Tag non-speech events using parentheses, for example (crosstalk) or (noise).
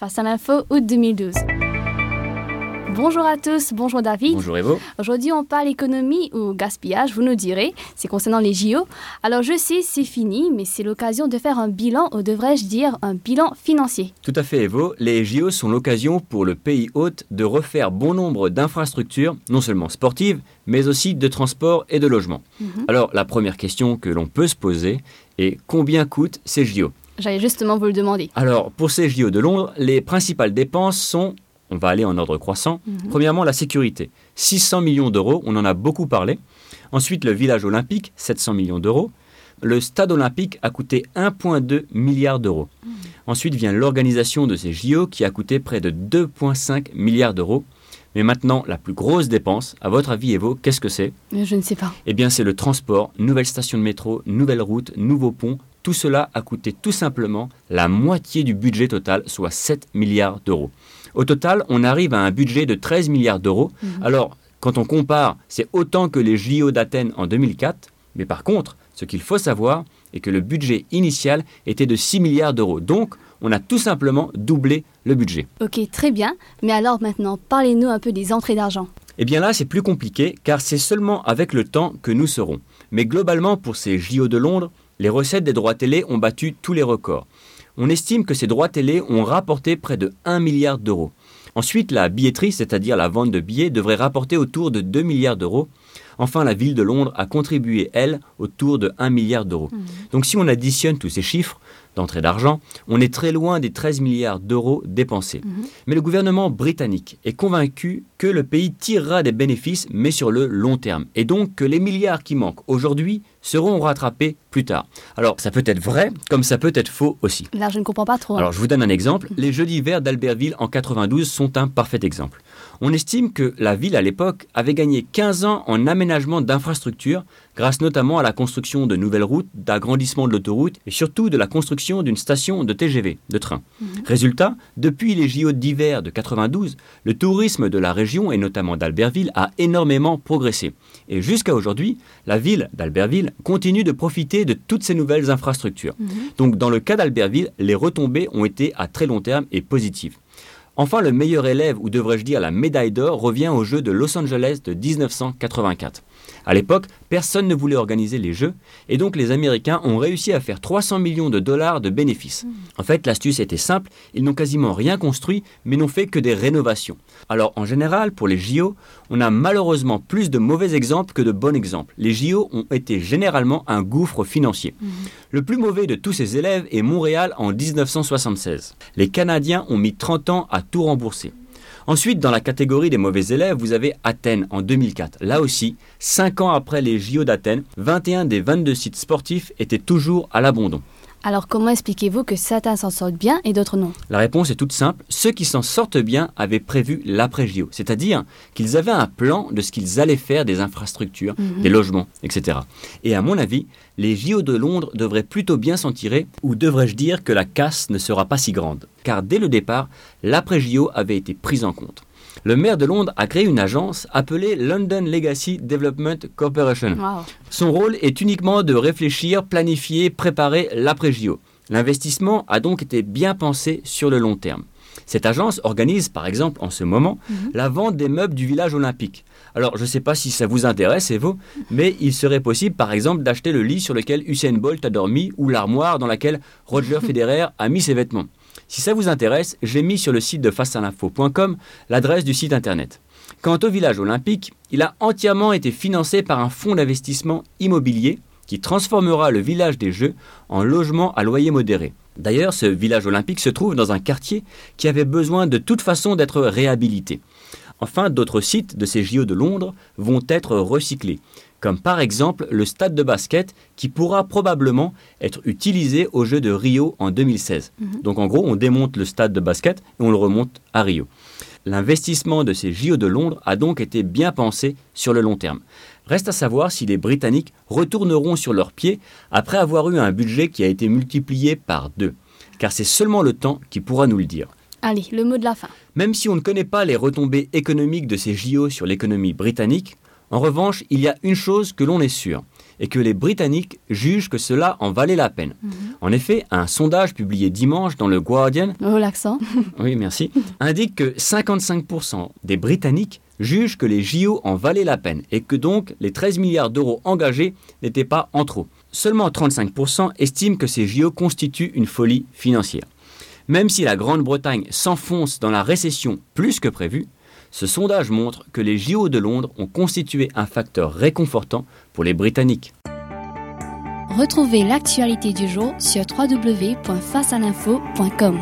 Face à l'info, août 2012. Bonjour à tous, bonjour David. Bonjour Evo. Aujourd'hui, on parle économie ou gaspillage, vous nous direz. C'est concernant les JO. Alors, je sais, c'est fini, mais c'est l'occasion de faire un bilan, ou devrais-je dire un bilan financier. Tout à fait, Evo. Les JO sont l'occasion pour le pays hôte de refaire bon nombre d'infrastructures, non seulement sportives, mais aussi de transport et de logement. Mhm. Alors, la première question que l'on peut se poser est combien coûtent ces JO J'allais justement vous le demander. Alors, pour ces JO de Londres, les principales dépenses sont on va aller en ordre croissant. Mhm. Premièrement, la sécurité. 600 millions d'euros, on en a beaucoup parlé. Ensuite, le village olympique, 700 millions d'euros. Le stade olympique a coûté 1,2 milliard d'euros. Mhm. Ensuite vient l'organisation de ces JO qui a coûté près de 2,5 milliards d'euros. Mais maintenant, la plus grosse dépense, à votre avis, Evo, qu'est-ce que c'est? Je ne sais pas. Eh bien, c'est le transport, nouvelle station de métro, nouvelles routes, nouveaux ponts. Tout cela a coûté tout simplement la moitié du budget total, soit 7 milliards d'euros. Au total, on arrive à un budget de 13 milliards d'euros. Mhm. Alors, quand on compare, c'est autant que les JO d'Athènes en 2004. Mais par contre, ce qu'il faut savoir est que le budget initial était de 6 milliards d'euros. Donc, on a tout simplement doublé le budget. Ok, très bien. Mais alors maintenant, parlez-nous un peu des entrées d'argent. Eh bien là, c'est plus compliqué car c'est seulement avec le temps que nous serons. Mais globalement, pour ces JO de Londres, les recettes des droits télé ont battu tous les records. On estime que ces droits télé ont rapporté près de 1 milliard d'euros. Ensuite, la billetterie, c'est-à-dire la vente de billets, devrait rapporter autour de 2 milliards d'euros. Enfin, la ville de Londres a contribué, elle, autour de 1 milliard d'euros. Donc si on additionne tous ces chiffres d'entrée d'argent, on est très loin des 13 milliards d'euros dépensés. Mhm. Mais le gouvernement britannique est convaincu que le pays tirera des bénéfices, mais sur le long terme. Et donc que les milliards qui manquent aujourd'hui seront rattrapés plus tard. Alors ça peut être vrai, comme ça peut être faux aussi. Là, je ne comprends pas trop. hein. Alors je vous donne un exemple. Les Jeux d'hiver d'Albertville en 92 sont un parfait exemple. On estime que la ville à l'époque avait gagné 15 ans en aménagement d'infrastructures, grâce notamment à la construction de nouvelles routes, d'agrandissement de l'autoroute et surtout de la construction d'une station de TGV, de train. Résultat, depuis les JO d'hiver de 92, le tourisme de la région et notamment d'Albertville a énormément progressé. Et jusqu'à aujourd'hui, la ville d'Albertville continue de profiter de toutes ces nouvelles infrastructures. Mhm. Donc dans le cas d'Albertville, les retombées ont été à très long terme et positives. Enfin, le meilleur élève, ou devrais-je dire la médaille d'or, revient aux Jeux de Los Angeles de 1984. À l'époque, personne ne voulait organiser les Jeux, et donc les Américains ont réussi à faire 300 millions de dollars de bénéfices. En fait, l'astuce était simple, ils n'ont quasiment rien construit, mais n'ont fait que des rénovations. Alors, en général, pour les JO, on a malheureusement plus de mauvais exemples que de bons exemples. Les JO ont été généralement un gouffre financier. Le plus mauvais de tous ces élèves est Montréal en 1976. Les Canadiens ont mis 30 ans à tout rembourser. Ensuite, dans la catégorie des mauvais élèves, vous avez Athènes en 2004. Là aussi, 5 ans après les JO d'Athènes, 21 des 22 sites sportifs étaient toujours à l'abandon. Alors, comment expliquez-vous que certains s'en sortent bien et d'autres non? La réponse est toute simple. Ceux qui s'en sortent bien avaient prévu l'après-JO, c'est-à-dire qu'ils avaient un plan de ce qu'ils allaient faire des infrastructures, Mhm. des logements, etc. Et à mon avis, les JO de Londres devraient plutôt bien s'en tirer, ou devrais-je dire que la casse ne sera pas si grande. Car dès le départ, l'après-JO avait été pris en compte. Le maire de Londres a créé une agence appelée London Legacy Development Corporation. Son rôle est uniquement de réfléchir, planifier, préparer l'après-JO. L'investissement a donc été bien pensé sur le long terme. Cette agence organise par exemple en ce moment Mhm. la vente des meubles du village olympique. Alors je ne sais pas si ça vous intéresse, Evo, mais il serait possible par exemple d'acheter le lit sur lequel Usain Bolt a dormi ou l'armoire dans laquelle Roger (laughs) Federer a mis ses vêtements. Si ça vous intéresse, j'ai mis sur le site de facealinfo.com l'adresse du site internet. Quant au village olympique, il a entièrement été financé par un fonds d'investissement immobilier qui transformera le village des Jeux en logement à loyer modéré. D'ailleurs, ce village olympique se trouve dans un quartier qui avait besoin de toute façon d'être réhabilité. Enfin, d'autres sites de ces JO de Londres vont être recyclés, comme par exemple le stade de basket qui pourra probablement être utilisé aux Jeux de Rio en 2016. Mhm. Donc en gros, on démonte le stade de basket et on le remonte à Rio. L'investissement de ces JO de Londres a donc été bien pensé sur le long terme. Reste à savoir si les Britanniques retourneront sur leurs pieds après avoir eu un budget qui a été multiplié par deux. Car c'est seulement le temps qui pourra nous le dire. Allez, le mot de la fin. Même si on ne connaît pas les retombées économiques de ces JO sur l'économie britannique, en revanche, il y a une chose que l'on est sûr. et que les Britanniques jugent que cela en valait la peine. En effet, un sondage publié dimanche dans le Guardian, Oh, l'accent. (laughs) oui merci, indique que 55% des Britanniques jugent que les JO en valaient la peine et que donc les 13 milliards d'euros engagés n'étaient pas en trop. Seulement 35% estiment que ces JO constituent une folie financière. Même si la Grande-Bretagne s'enfonce dans la récession plus que prévu, ce sondage montre que les JO de Londres ont constitué un facteur réconfortant pour les Britanniques. Retrouvez l'actualité du jour sur www.facealinfo.com.